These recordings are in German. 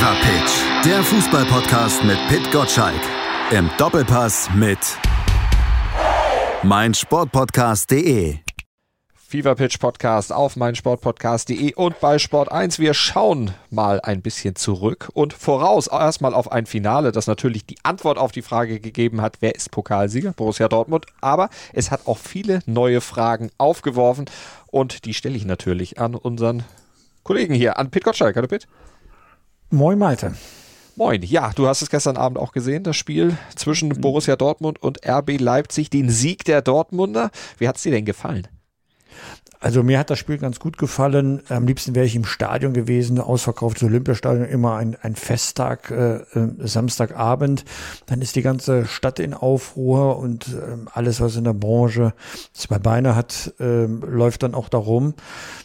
Fever Pitch, der Fußballpodcast mit Pit Gottschalk. Im Doppelpass mit meinsportpodcast.de. Fever Pitch Podcast auf meinsportpodcast.de und bei Sport 1. Wir schauen mal ein bisschen zurück und voraus erstmal auf ein Finale, das natürlich die Antwort auf die Frage gegeben hat, wer ist Pokalsieger? Borussia Dortmund. Aber es hat auch viele neue Fragen aufgeworfen und die stelle ich natürlich an unseren Kollegen hier, an Pit Gottschalk. Hallo Pit. Moin Malte. Moin. Ja, du hast es gestern Abend auch gesehen, das Spiel zwischen Borussia Dortmund und RB Leipzig, den Sieg der Dortmunder. Wie hat es dir denn gefallen? Also mir hat das Spiel ganz gut gefallen. Am liebsten wäre ich im Stadion gewesen, ausverkauftes Olympiastadion, immer ein, ein Festtag, äh, äh, Samstagabend. Dann ist die ganze Stadt in Aufruhr und äh, alles, was in der Branche zwei Beine hat, äh, läuft dann auch darum,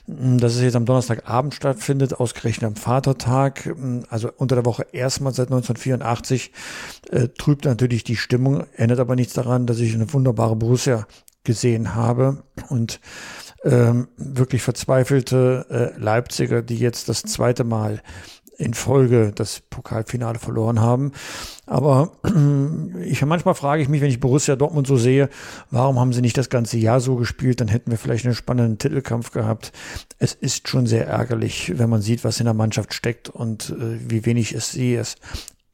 dass es jetzt am Donnerstagabend stattfindet, ausgerechnet am Vatertag. Also unter der Woche erstmal seit 1984 äh, trübt natürlich die Stimmung, ändert aber nichts daran, dass ich eine wunderbare Borussia gesehen habe und ähm, wirklich verzweifelte äh, Leipziger, die jetzt das zweite Mal in Folge das Pokalfinale verloren haben. Aber ich manchmal frage ich mich, wenn ich Borussia Dortmund so sehe, warum haben sie nicht das ganze Jahr so gespielt? Dann hätten wir vielleicht einen spannenden Titelkampf gehabt. Es ist schon sehr ärgerlich, wenn man sieht, was in der Mannschaft steckt und äh, wie wenig es sie es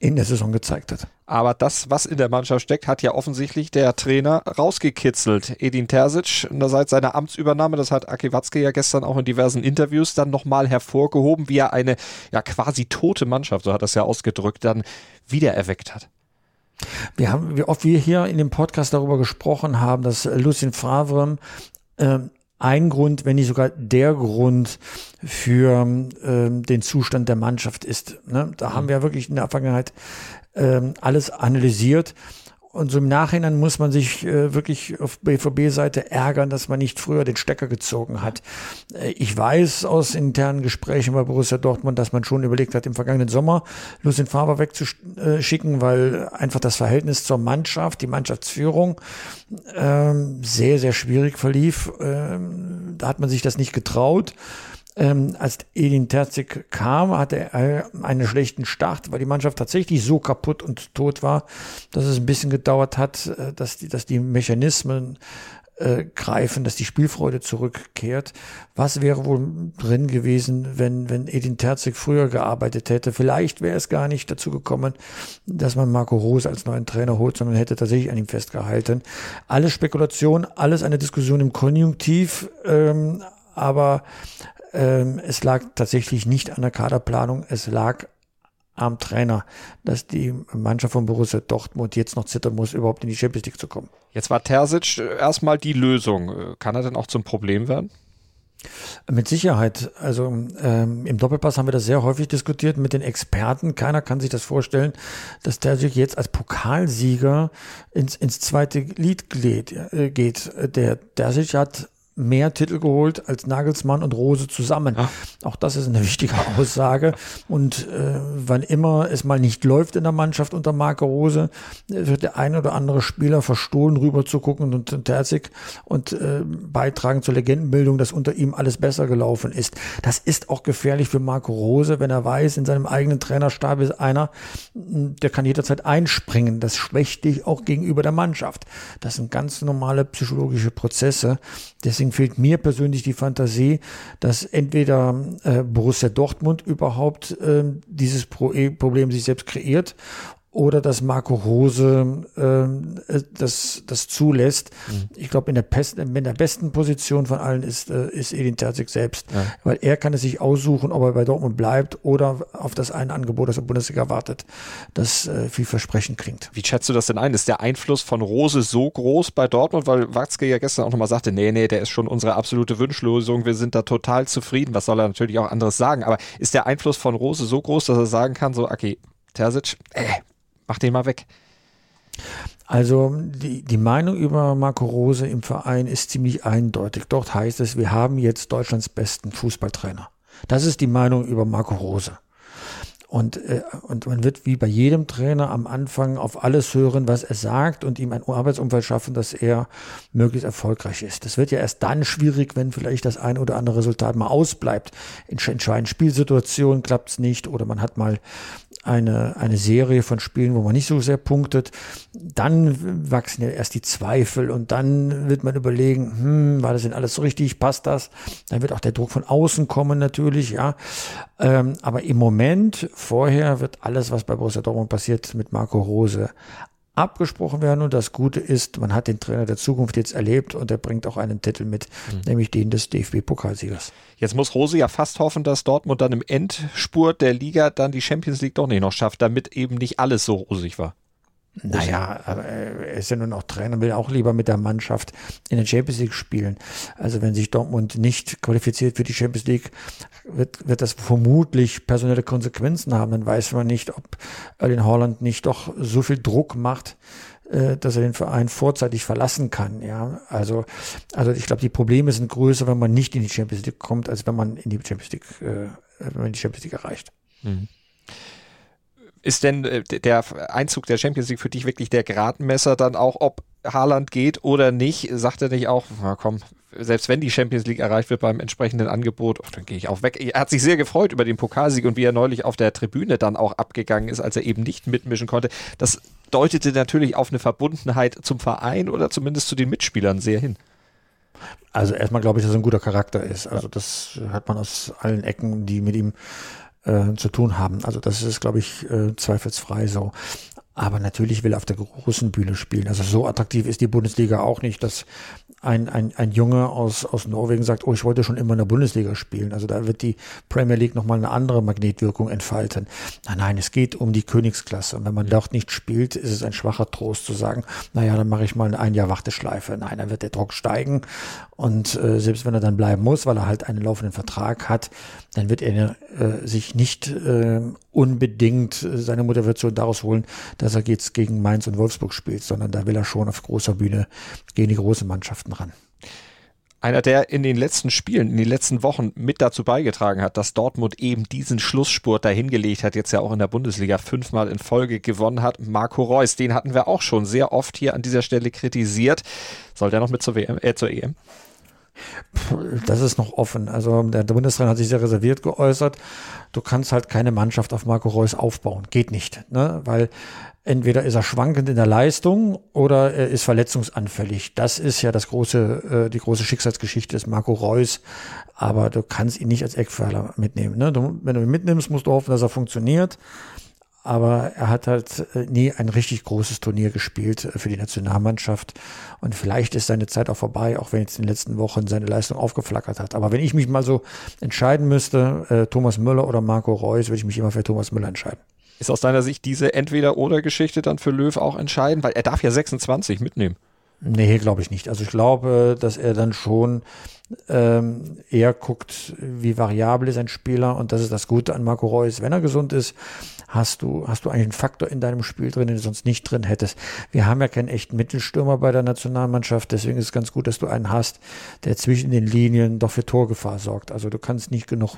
in der Saison gezeigt hat. Aber das, was in der Mannschaft steckt, hat ja offensichtlich der Trainer rausgekitzelt. Edin Terzic, seit seiner Amtsübernahme, das hat Aki Watzke ja gestern auch in diversen Interviews dann nochmal hervorgehoben, wie er eine ja quasi tote Mannschaft, so hat er es ja ausgedrückt, dann wiedererweckt hat. Wir haben, wie oft wir hier in dem Podcast darüber gesprochen haben, dass Lucien Favre äh, ein Grund, wenn nicht sogar der Grund für ähm, den Zustand der Mannschaft ist. Ne? Da mhm. haben wir wirklich in der Vergangenheit ähm, alles analysiert. Und so im Nachhinein muss man sich äh, wirklich auf BVB-Seite ärgern, dass man nicht früher den Stecker gezogen hat. Äh, ich weiß aus internen Gesprächen bei Borussia Dortmund, dass man schon überlegt hat, im vergangenen Sommer Lucien Favre wegzuschicken, weil einfach das Verhältnis zur Mannschaft, die Mannschaftsführung ähm, sehr, sehr schwierig verlief. Ähm, da hat man sich das nicht getraut. Ähm, als Edin Terzic kam, hatte er einen schlechten Start, weil die Mannschaft tatsächlich so kaputt und tot war, dass es ein bisschen gedauert hat, äh, dass die, dass die Mechanismen äh, greifen, dass die Spielfreude zurückkehrt. Was wäre wohl drin gewesen, wenn, wenn Edin Terzic früher gearbeitet hätte? Vielleicht wäre es gar nicht dazu gekommen, dass man Marco Rose als neuen Trainer holt, sondern hätte tatsächlich an ihm festgehalten. Alles Spekulation, alles eine Diskussion im Konjunktiv, ähm, aber ähm, es lag tatsächlich nicht an der Kaderplanung, es lag am Trainer, dass die Mannschaft von Borussia Dortmund jetzt noch zittern muss, überhaupt in die Champions League zu kommen. Jetzt war Terzic erstmal die Lösung. Kann er denn auch zum Problem werden? Mit Sicherheit. Also ähm, im Doppelpass haben wir das sehr häufig diskutiert mit den Experten. Keiner kann sich das vorstellen, dass Terzic jetzt als Pokalsieger ins, ins zweite Lied geht. Äh, geht. Der Terzic hat mehr Titel geholt als Nagelsmann und Rose zusammen. Ach. Auch das ist eine wichtige Aussage. Und äh, wann immer es mal nicht läuft in der Mannschaft unter Marco Rose, wird der ein oder andere Spieler verstohlen rüber zu gucken und, und Terzig und äh, beitragen zur Legendenbildung, dass unter ihm alles besser gelaufen ist. Das ist auch gefährlich für Marco Rose, wenn er weiß, in seinem eigenen Trainerstab ist einer, der kann jederzeit einspringen. Das schwächt dich auch gegenüber der Mannschaft. Das sind ganz normale psychologische Prozesse. Deswegen Deswegen fehlt mir persönlich die Fantasie, dass entweder äh, Borussia Dortmund überhaupt äh, dieses Pro Problem sich selbst kreiert oder dass Marco Rose ähm, äh, das, das zulässt. Mhm. Ich glaube, in der, besten, in der besten Position von allen ist, äh, ist Edin Terzic selbst, ja. weil er kann es sich aussuchen, ob er bei Dortmund bleibt oder auf das eine Angebot, das der Bundesliga wartet, das äh, vielversprechend klingt. Wie schätzt du das denn ein? Ist der Einfluss von Rose so groß bei Dortmund? Weil Watzke ja gestern auch nochmal sagte, nee, nee, der ist schon unsere absolute Wünschlösung, wir sind da total zufrieden. Was soll er natürlich auch anderes sagen? Aber ist der Einfluss von Rose so groß, dass er sagen kann, so, okay, Terzic, äh, Mach den mal weg. Also die, die Meinung über Marco Rose im Verein ist ziemlich eindeutig. Dort heißt es, wir haben jetzt Deutschlands besten Fußballtrainer. Das ist die Meinung über Marco Rose. Und, äh, und man wird wie bei jedem Trainer am Anfang auf alles hören, was er sagt und ihm ein Arbeitsumfeld schaffen, dass er möglichst erfolgreich ist. Das wird ja erst dann schwierig, wenn vielleicht das ein oder andere Resultat mal ausbleibt. In entscheidenden Spielsituationen klappt es nicht oder man hat mal eine, eine Serie von Spielen, wo man nicht so sehr punktet. Dann wachsen ja erst die Zweifel und dann wird man überlegen, hm, war das denn alles so richtig, passt das? Dann wird auch der Druck von außen kommen natürlich, ja. Ähm, aber im Moment, vorher wird alles, was bei Borussia Dortmund passiert, mit Marco Rose abgesprochen werden. Und das Gute ist, man hat den Trainer der Zukunft jetzt erlebt und er bringt auch einen Titel mit, mhm. nämlich den des DFB-Pokalsiegers. Jetzt muss Rose ja fast hoffen, dass Dortmund dann im Endspurt der Liga dann die Champions League doch nicht noch schafft, damit eben nicht alles so rosig war. Naja, aber er ist ja nun auch Trainer, will auch lieber mit der Mannschaft in der Champions League spielen. Also wenn sich Dortmund nicht qualifiziert für die Champions League, wird, wird das vermutlich personelle Konsequenzen haben. Dann weiß man nicht, ob Erling Haaland nicht doch so viel Druck macht, äh, dass er den Verein vorzeitig verlassen kann. Ja, also, also ich glaube, die Probleme sind größer, wenn man nicht in die Champions League kommt, als wenn man in die Champions League, äh, wenn man die Champions League erreicht. Mhm. Ist denn äh, der Einzug der Champions League für dich wirklich der Gradmesser dann auch, ob Haaland geht oder nicht? Sagt er nicht auch, na komm, selbst wenn die Champions League erreicht wird beim entsprechenden Angebot, oh, dann gehe ich auch weg. Er hat sich sehr gefreut über den Pokalsieg und wie er neulich auf der Tribüne dann auch abgegangen ist, als er eben nicht mitmischen konnte. Das deutete natürlich auf eine Verbundenheit zum Verein oder zumindest zu den Mitspielern sehr hin. Also erstmal glaube ich, dass er ein guter Charakter ist. Also das hat man aus allen Ecken, die mit ihm äh, zu tun haben. Also das ist, glaube ich, äh, zweifelsfrei so. Aber natürlich will er auf der großen Bühne spielen. Also so attraktiv ist die Bundesliga auch nicht, dass ein, ein, ein Junge aus, aus Norwegen sagt, oh, ich wollte schon immer in der Bundesliga spielen. Also da wird die Premier League nochmal eine andere Magnetwirkung entfalten. Nein, nein, es geht um die Königsklasse. Und wenn man dort nicht spielt, ist es ein schwacher Trost zu sagen, naja, dann mache ich mal ein Jahr Warteschleife. Nein, dann wird der Druck steigen. Und äh, selbst wenn er dann bleiben muss, weil er halt einen laufenden Vertrag hat, dann wird er äh, sich nicht äh, unbedingt seine Motivation daraus holen, dass er jetzt gegen Mainz und Wolfsburg spielt, sondern da will er schon auf großer Bühne gegen die großen Mannschaften ran. Einer, der in den letzten Spielen, in den letzten Wochen mit dazu beigetragen hat, dass Dortmund eben diesen Schlussspurt dahingelegt hat, jetzt ja auch in der Bundesliga fünfmal in Folge gewonnen hat, Marco Reus. Den hatten wir auch schon sehr oft hier an dieser Stelle kritisiert. Soll der noch mit zur, WM, äh, zur EM? Das ist noch offen. Also der Bundestrainer hat sich sehr reserviert geäußert. Du kannst halt keine Mannschaft auf Marco Reus aufbauen. Geht nicht. Ne? Weil entweder ist er schwankend in der Leistung oder er ist verletzungsanfällig. Das ist ja das große, äh, die große Schicksalsgeschichte des Marco Reus. Aber du kannst ihn nicht als Eckpfeiler mitnehmen. Ne? Du, wenn du ihn mitnimmst, musst du hoffen, dass er funktioniert aber er hat halt äh, nie ein richtig großes Turnier gespielt äh, für die Nationalmannschaft. Und vielleicht ist seine Zeit auch vorbei, auch wenn jetzt in den letzten Wochen seine Leistung aufgeflackert hat. Aber wenn ich mich mal so entscheiden müsste, äh, Thomas Müller oder Marco Reus, würde ich mich immer für Thomas Müller entscheiden. Ist aus deiner Sicht diese Entweder-Oder-Geschichte dann für Löw auch entscheidend? Weil er darf ja 26 mitnehmen. Nee, glaube ich nicht. Also ich glaube, dass er dann schon ähm, eher guckt, wie variabel ist ein Spieler und das ist das Gute an Marco Reus. Wenn er gesund ist, hast du, hast du eigentlich einen Faktor in deinem Spiel drin, den du sonst nicht drin hättest. Wir haben ja keinen echten Mittelstürmer bei der Nationalmannschaft, deswegen ist es ganz gut, dass du einen hast, der zwischen den Linien doch für Torgefahr sorgt. Also du kannst nicht genug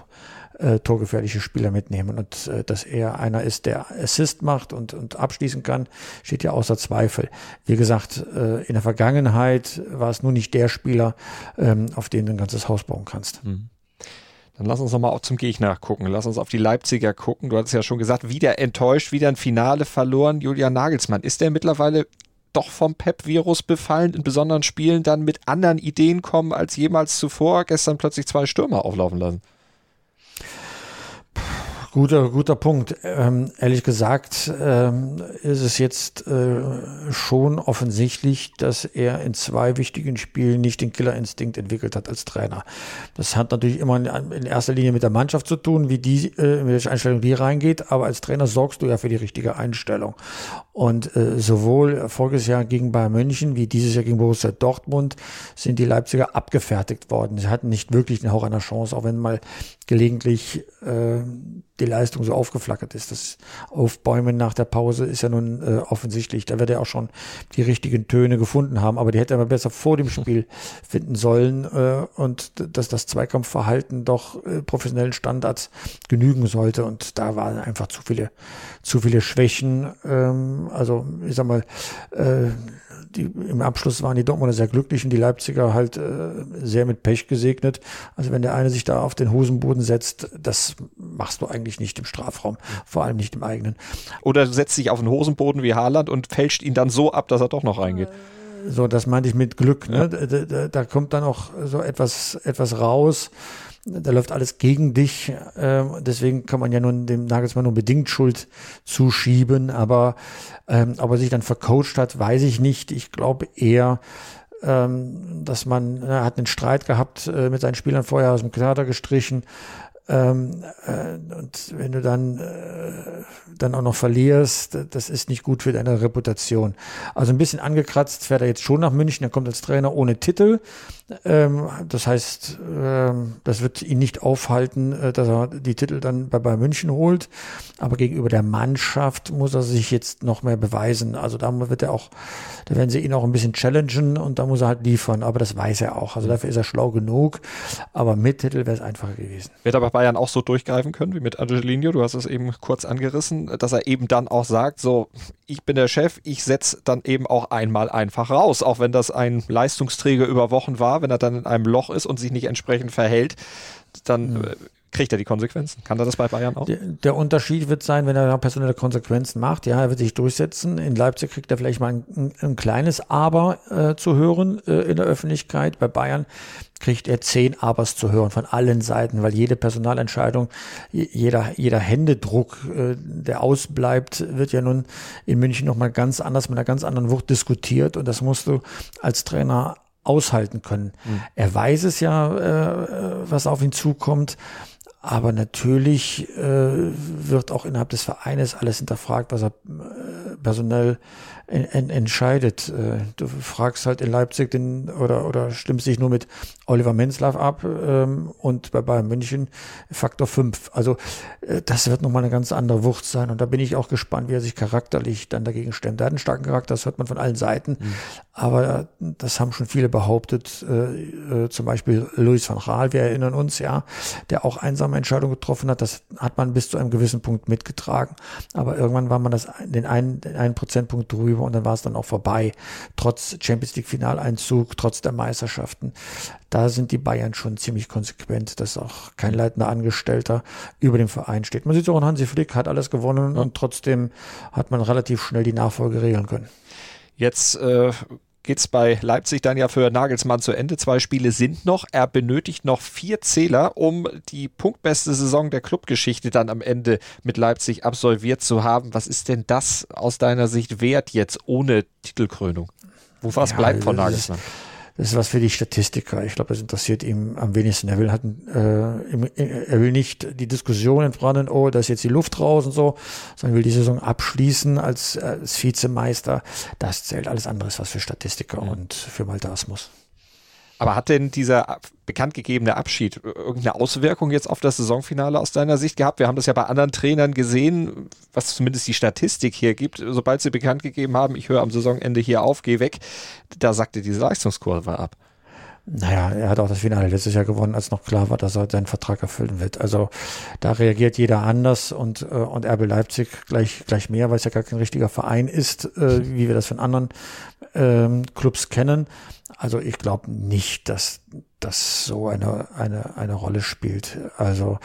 äh, torgefährliche Spieler mitnehmen und äh, dass er einer ist, der Assist macht und, und abschließen kann, steht ja außer Zweifel. Wie gesagt, äh, in der Vergangenheit war es nur nicht der Spieler, ähm, auf den du ein ganzes Haus bauen kannst. Mhm. Dann lass uns nochmal auch zum Gegner gucken. Lass uns auf die Leipziger gucken. Du hattest ja schon gesagt, wieder enttäuscht, wieder ein Finale verloren. Julian Nagelsmann, ist der mittlerweile doch vom Pep-Virus befallen, in besonderen Spielen dann mit anderen Ideen kommen als jemals zuvor? Gestern plötzlich zwei Stürmer auflaufen lassen. Guter, guter Punkt. Ähm, ehrlich gesagt ähm, ist es jetzt äh, schon offensichtlich, dass er in zwei wichtigen Spielen nicht den Killerinstinkt entwickelt hat als Trainer. Das hat natürlich immer in, in erster Linie mit der Mannschaft zu tun, wie die, äh, in welche Einstellung die reingeht, aber als Trainer sorgst du ja für die richtige Einstellung. Und äh, sowohl voriges Jahr gegen Bayern München wie dieses Jahr gegen Borussia Dortmund sind die Leipziger abgefertigt worden. Sie hatten nicht wirklich den Hauch einer Chance, auch wenn mal gelegentlich äh, die Leistung so aufgeflackert ist. Das Aufbäumen nach der Pause ist ja nun äh, offensichtlich. Da wird er auch schon die richtigen Töne gefunden haben, aber die hätte er besser vor dem Spiel finden sollen äh, und dass das Zweikampfverhalten doch äh, professionellen Standards genügen sollte. Und da waren einfach zu viele, zu viele Schwächen. Ähm, also ich sag mal, äh, die, im Abschluss waren die Dortmunder sehr glücklich und die Leipziger halt äh, sehr mit Pech gesegnet. Also wenn der eine sich da auf den Hosenboden setzt, das machst du eigentlich nicht im Strafraum, vor allem nicht im eigenen. Oder setzt sich auf den Hosenboden wie Haaland und fälscht ihn dann so ab, dass er doch noch reingeht. So, das meinte ich mit Glück. Ne? Ja. Da, da, da, kommt dann auch so etwas, etwas raus da läuft alles gegen dich. Äh, deswegen kann man ja nun dem Nagelsmann nur bedingt Schuld zuschieben. Aber ähm, ob er sich dann vercoacht hat, weiß ich nicht. Ich glaube eher, ähm, dass man, er hat einen Streit gehabt äh, mit seinen Spielern vorher aus dem Kader gestrichen. Ähm, äh, und wenn du dann, äh, dann auch noch verlierst, das ist nicht gut für deine Reputation. Also ein bisschen angekratzt fährt er jetzt schon nach München. Er kommt als Trainer ohne Titel. Ähm, das heißt, ähm, das wird ihn nicht aufhalten, äh, dass er die Titel dann bei Bayern München holt. Aber gegenüber der Mannschaft muss er sich jetzt noch mehr beweisen. Also da wird er auch, da werden sie ihn auch ein bisschen challengen und da muss er halt liefern. Aber das weiß er auch. Also dafür ist er schlau genug. Aber mit Titel wäre es einfacher gewesen. Wird aber Bayern auch so durchgreifen können wie mit Angelino? Du hast es eben kurz angerissen, dass er eben dann auch sagt, so, ich bin der Chef, ich setze dann eben auch einmal einfach raus. Auch wenn das ein Leistungsträger über Wochen war, wenn er dann in einem Loch ist und sich nicht entsprechend verhält, dann mhm. Kriegt er die Konsequenzen. Kann er das bei Bayern auch? Der, der, Unterschied wird sein, wenn er personelle Konsequenzen macht. Ja, er wird sich durchsetzen. In Leipzig kriegt er vielleicht mal ein, ein, ein kleines Aber äh, zu hören äh, in der Öffentlichkeit. Bei Bayern kriegt er zehn Abers zu hören von allen Seiten, weil jede Personalentscheidung, jeder, jeder Händedruck, äh, der ausbleibt, wird ja nun in München nochmal ganz anders, mit einer ganz anderen Wucht diskutiert und das musst du als Trainer aushalten können. Mhm. Er weiß es ja, äh, was auf ihn zukommt. Aber natürlich äh, wird auch innerhalb des Vereines alles hinterfragt, was er äh, personell en, en, entscheidet. Äh, du fragst halt in Leipzig den oder oder stimmst dich nur mit Oliver Menzlaff ab ähm, und bei Bayern München Faktor 5. Also äh, das wird nochmal eine ganz andere Wucht sein und da bin ich auch gespannt, wie er sich charakterlich dann dagegen stemmt. Er hat einen starken Charakter, das hört man von allen Seiten, mhm. aber das haben schon viele behauptet, äh, äh, zum Beispiel Luis van Gaal, wir erinnern uns, ja, der auch einsame Entscheidungen getroffen hat, das hat man bis zu einem gewissen Punkt mitgetragen, aber irgendwann war man das den einen, den einen Prozentpunkt drüber und dann war es dann auch vorbei, trotz Champions League Finaleinzug, trotz der Meisterschaften da sind die Bayern schon ziemlich konsequent, dass auch kein leitender Angestellter über dem Verein steht. Man sieht auch, Hansi Flick hat alles gewonnen ja. und trotzdem hat man relativ schnell die Nachfolge regeln können. Jetzt äh, geht es bei Leipzig dann ja für Nagelsmann zu Ende. Zwei Spiele sind noch. Er benötigt noch vier Zähler, um die punktbeste Saison der Clubgeschichte dann am Ende mit Leipzig absolviert zu haben. Was ist denn das aus deiner Sicht wert jetzt ohne Titelkrönung? Wo was ja, bleibt von Nagelsmann? Ist, das ist was für die Statistiker. Ich glaube, das interessiert ihm am wenigsten. Er will halt, äh, er will nicht die Diskussion entbrennen, oh, da ist jetzt die Luft raus und so, sondern will die Saison abschließen als, als Vizemeister. Das zählt alles andere ist was für Statistiker mhm. und für Malte Asmus. Aber hat denn dieser bekannt gegebene Abschied irgendeine Auswirkung jetzt auf das Saisonfinale aus deiner Sicht gehabt? Wir haben das ja bei anderen Trainern gesehen, was zumindest die Statistik hier gibt. Sobald sie bekannt gegeben haben, ich höre am Saisonende hier auf, geh weg, da sagte diese Leistungskurve ab. Naja, er hat auch das Finale letztes Jahr gewonnen, als noch klar war, dass er seinen Vertrag erfüllen wird. Also da reagiert jeder anders und, äh, und RB Leipzig gleich, gleich mehr, weil es ja gar kein richtiger Verein ist, äh, wie wir das von anderen ähm, Clubs kennen. Also ich glaube nicht, dass das so eine, eine, eine Rolle spielt. Also,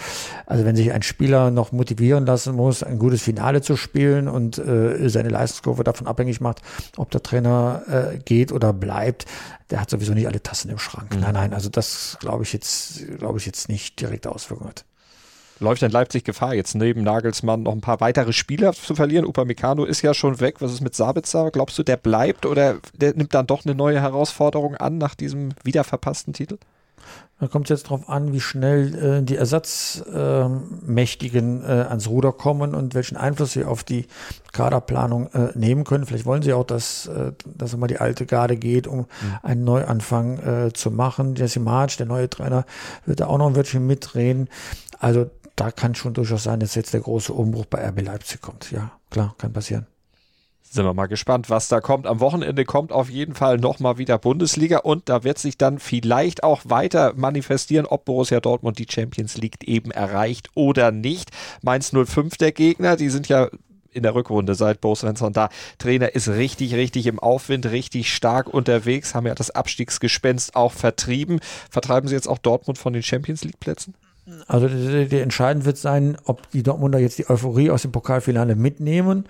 also wenn sich ein Spieler noch motivieren lassen muss, ein gutes Finale zu spielen und äh, seine Leistungskurve davon abhängig macht, ob der Trainer äh, geht oder bleibt, der hat sowieso nicht alle Tassen im Schrank. Mhm. Nein, nein, also das glaube ich jetzt, glaube ich jetzt nicht direkte Auswirkungen hat. Läuft denn Leipzig Gefahr, jetzt neben Nagelsmann noch ein paar weitere Spieler zu verlieren? Upamecano ist ja schon weg. Was ist mit Sabitzer? Glaubst du, der bleibt oder der nimmt dann doch eine neue Herausforderung an nach diesem wiederverpassten Titel? Da kommt es jetzt darauf an, wie schnell äh, die Ersatzmächtigen äh, ans Ruder kommen und welchen Einfluss sie auf die Kaderplanung äh, nehmen können. Vielleicht wollen sie auch, dass, äh, dass immer die alte Garde geht, um mhm. einen Neuanfang äh, zu machen. Jesse March, der neue Trainer, wird da auch noch ein Wörtchen mitreden. Also da kann schon durchaus sein, dass jetzt der große Umbruch bei RB Leipzig kommt. Ja, klar, kann passieren. Sind wir mal gespannt, was da kommt. Am Wochenende kommt auf jeden Fall nochmal wieder Bundesliga und da wird sich dann vielleicht auch weiter manifestieren, ob Borussia Dortmund die Champions League eben erreicht oder nicht. Mainz 05 der Gegner, die sind ja in der Rückrunde seit Bo Svensson da. Trainer ist richtig, richtig im Aufwind, richtig stark unterwegs, haben ja das Abstiegsgespenst auch vertrieben. Vertreiben sie jetzt auch Dortmund von den Champions League Plätzen? Also der entscheidend wird sein, ob die Dortmunder jetzt die Euphorie aus dem Pokalfinale mitnehmen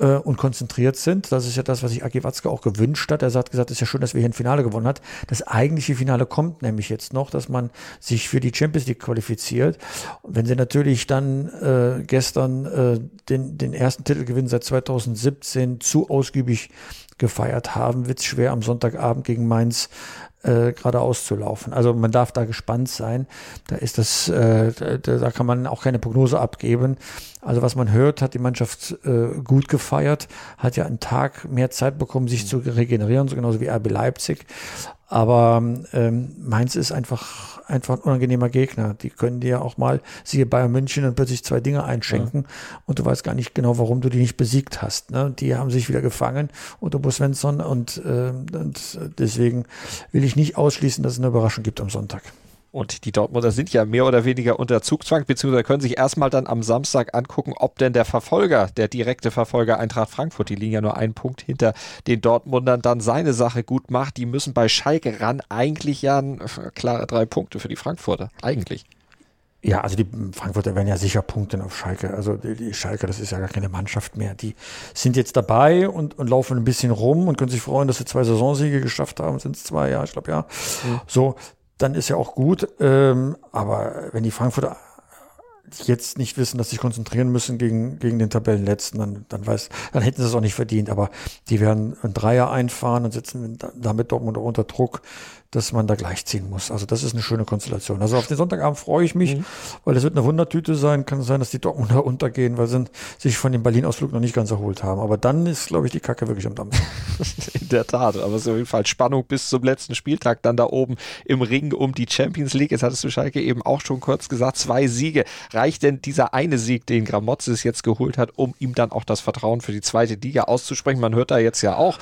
äh, und konzentriert sind. Das ist ja das, was sich Aki Watzke auch gewünscht hat. Er hat gesagt, es ist ja schön, dass wir hier ein Finale gewonnen hat. Das eigentliche Finale kommt nämlich jetzt noch, dass man sich für die Champions League qualifiziert. Und wenn sie natürlich dann äh, gestern äh, den, den ersten Titelgewinn seit 2017 zu ausgiebig gefeiert haben, wird es schwer am Sonntagabend gegen Mainz äh, geradeaus zu laufen. Also man darf da gespannt sein. Da ist das, äh, da, da, kann man auch keine Prognose abgeben. Also was man hört, hat die Mannschaft äh, gut gefeiert, hat ja einen Tag mehr Zeit bekommen, sich zu regenerieren, so genauso wie RB Leipzig. Aber ähm, Mainz ist einfach, einfach ein unangenehmer Gegner. Die können dir auch mal, siehe Bayern München, und plötzlich zwei Dinge einschenken ja. und du weißt gar nicht genau, warum du die nicht besiegt hast. Ne? Die haben sich wieder gefangen unter Bo Svensson und, äh, und deswegen will ich nicht ausschließen, dass es eine Überraschung gibt am Sonntag. Und die Dortmunder sind ja mehr oder weniger unter Zugzwang, beziehungsweise können sich erstmal dann am Samstag angucken, ob denn der Verfolger, der direkte Verfolger Eintracht Frankfurt, die liegen ja nur einen Punkt hinter den Dortmundern, dann seine Sache gut macht. Die müssen bei Schalke ran. Eigentlich ja äh, klare drei Punkte für die Frankfurter. Eigentlich. Ja, also die Frankfurter werden ja sicher punkten auf Schalke. Also die, die, Schalke, das ist ja gar keine Mannschaft mehr. Die sind jetzt dabei und, und laufen ein bisschen rum und können sich freuen, dass sie zwei Saisonsiege geschafft haben. Sind es zwei, ja, ich glaube ja. Mhm. So, dann ist ja auch gut. Ähm, aber wenn die Frankfurter jetzt nicht wissen, dass sie sich konzentrieren müssen gegen, gegen den Tabellenletzten, dann, dann weiß, dann hätten sie es auch nicht verdient. Aber die werden ein Dreier einfahren und sitzen damit Dortmund unter Druck dass man da gleichziehen muss. Also das ist eine schöne Konstellation. Also auf den Sonntagabend freue ich mich, mhm. weil es wird eine Wundertüte sein. Kann sein, dass die Dortmunder untergehen, weil sie sich von dem Berlin-Ausflug noch nicht ganz erholt haben. Aber dann ist, glaube ich, die Kacke wirklich am Dampf. In der Tat. Aber es ist auf jeden Fall Spannung bis zum letzten Spieltag dann da oben im Ring um die Champions League. Jetzt hattest du Schalke eben auch schon kurz gesagt, zwei Siege. Reicht denn dieser eine Sieg, den Gramozis jetzt geholt hat, um ihm dann auch das Vertrauen für die zweite Liga auszusprechen? Man hört da jetzt ja auch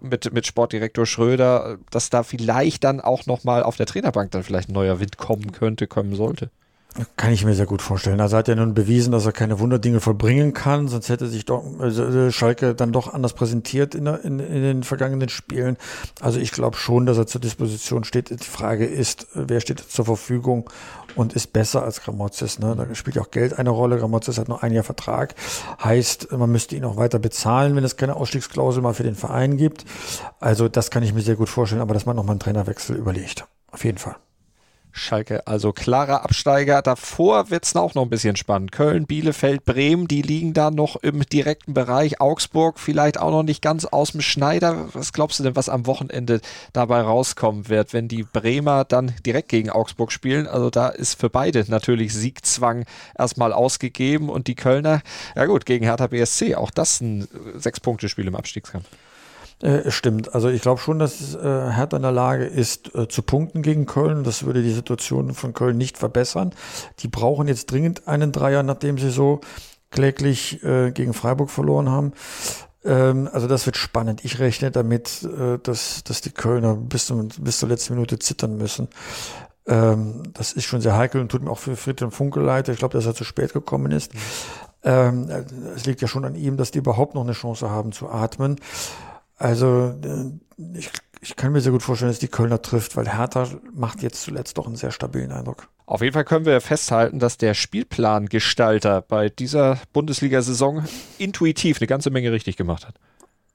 mit, mit Sportdirektor Schröder, dass da vielleicht vielleicht dann auch nochmal auf der Trainerbank dann vielleicht ein neuer Wind kommen könnte, kommen sollte. Kann ich mir sehr gut vorstellen. Also hat er nun bewiesen, dass er keine Wunderdinge vollbringen kann, sonst hätte sich doch also Schalke dann doch anders präsentiert in, in, in den vergangenen Spielen. Also ich glaube schon, dass er zur Disposition steht. Die Frage ist, wer steht zur Verfügung und ist besser als Gramozis. Ne? Da spielt auch Geld eine Rolle. Gramozis hat noch ein Jahr Vertrag. Heißt, man müsste ihn auch weiter bezahlen, wenn es keine Ausstiegsklausel mal für den Verein gibt. Also das kann ich mir sehr gut vorstellen, aber dass man nochmal einen Trainerwechsel überlegt. Auf jeden Fall. Schalke also klarer Absteiger. Davor wird es auch noch ein bisschen spannend. Köln, Bielefeld, Bremen, die liegen da noch im direkten Bereich. Augsburg vielleicht auch noch nicht ganz aus dem Schneider. Was glaubst du denn, was am Wochenende dabei rauskommen wird, wenn die Bremer dann direkt gegen Augsburg spielen? Also da ist für beide natürlich Siegzwang erstmal ausgegeben und die Kölner, ja gut, gegen Hertha BSC, auch das ein Sechs-Punkte-Spiel im Abstiegskampf. Äh, stimmt. Also ich glaube schon, dass äh, Hertha in der Lage ist, äh, zu punkten gegen Köln. Das würde die Situation von Köln nicht verbessern. Die brauchen jetzt dringend einen Dreier, nachdem sie so kläglich äh, gegen Freiburg verloren haben. Ähm, also das wird spannend. Ich rechne damit, äh, dass, dass die Kölner bis, zum, bis zur letzten Minute zittern müssen. Ähm, das ist schon sehr heikel und tut mir auch für Friedhelm Funkel leid. Ich glaube, dass er zu spät gekommen ist. Mhm. Ähm, es liegt ja schon an ihm, dass die überhaupt noch eine Chance haben zu atmen. Also äh, ich, ich kann mir sehr gut vorstellen, dass die Kölner trifft, weil Hertha macht jetzt zuletzt doch einen sehr stabilen Eindruck. Auf jeden Fall können wir festhalten, dass der Spielplangestalter bei dieser Bundesliga-Saison intuitiv eine ganze Menge richtig gemacht hat.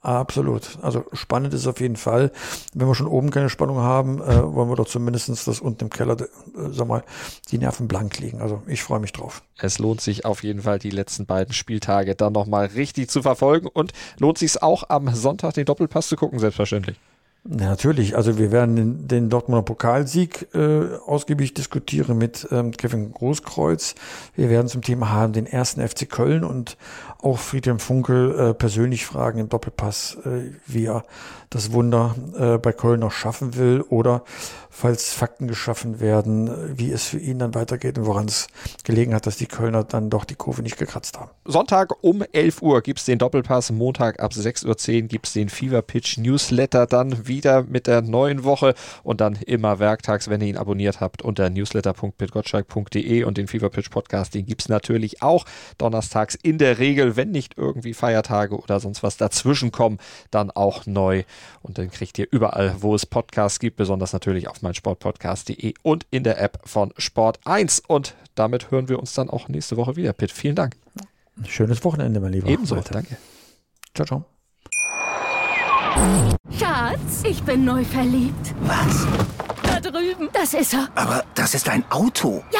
Absolut. Also spannend ist auf jeden Fall. Wenn wir schon oben keine Spannung haben, äh, wollen wir doch zumindestens das unten im Keller, äh, sag mal, die Nerven blank liegen. Also ich freue mich drauf. Es lohnt sich auf jeden Fall, die letzten beiden Spieltage dann nochmal richtig zu verfolgen und lohnt sich auch am Sonntag den Doppelpass zu gucken, selbstverständlich. Ja, natürlich. Also wir werden den, den Dortmunder Pokalsieg äh, ausgiebig diskutieren mit ähm, Kevin Großkreuz. Wir werden zum Thema haben den ersten FC Köln und auch Friedhelm Funkel äh, persönlich fragen im Doppelpass, äh, wie er das Wunder äh, bei Köln noch schaffen will oder falls Fakten geschaffen werden, wie es für ihn dann weitergeht und woran es gelegen hat, dass die Kölner dann doch die Kurve nicht gekratzt haben. Sonntag um 11 Uhr gibt es den Doppelpass, Montag ab 6.10 Uhr gibt es den Fever Pitch Newsletter dann wieder mit der neuen Woche und dann immer werktags, wenn ihr ihn abonniert habt, unter newsletter.pitgottschalk.de und den Fever Pitch Podcast, den gibt es natürlich auch donnerstags in der Regel, wenn nicht irgendwie Feiertage oder sonst was dazwischen kommen, dann auch neu und dann kriegt ihr überall, wo es Podcasts gibt, besonders natürlich auf meinsportpodcast.de und in der App von Sport 1. Und damit hören wir uns dann auch nächste Woche wieder. Pitt, vielen Dank. Schönes Wochenende, mein Lieber. Ebenso, Alter. danke. Ciao, ciao. Schatz, ich bin neu verliebt. Was? Da drüben. Das ist er. Aber das ist ein Auto. Ja,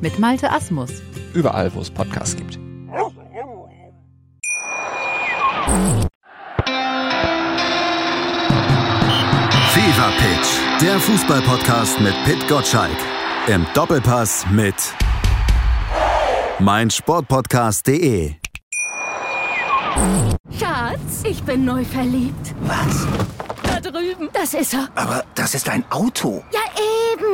mit Malte Asmus. Überall, wo es Podcasts gibt. Fever Pitch, der Fußballpodcast mit Pit Gottschalk. Im Doppelpass mit meinsportpodcast.de. Schatz, ich bin neu verliebt. Was? Da drüben. Das ist er. Aber das ist ein Auto. Ja, eben.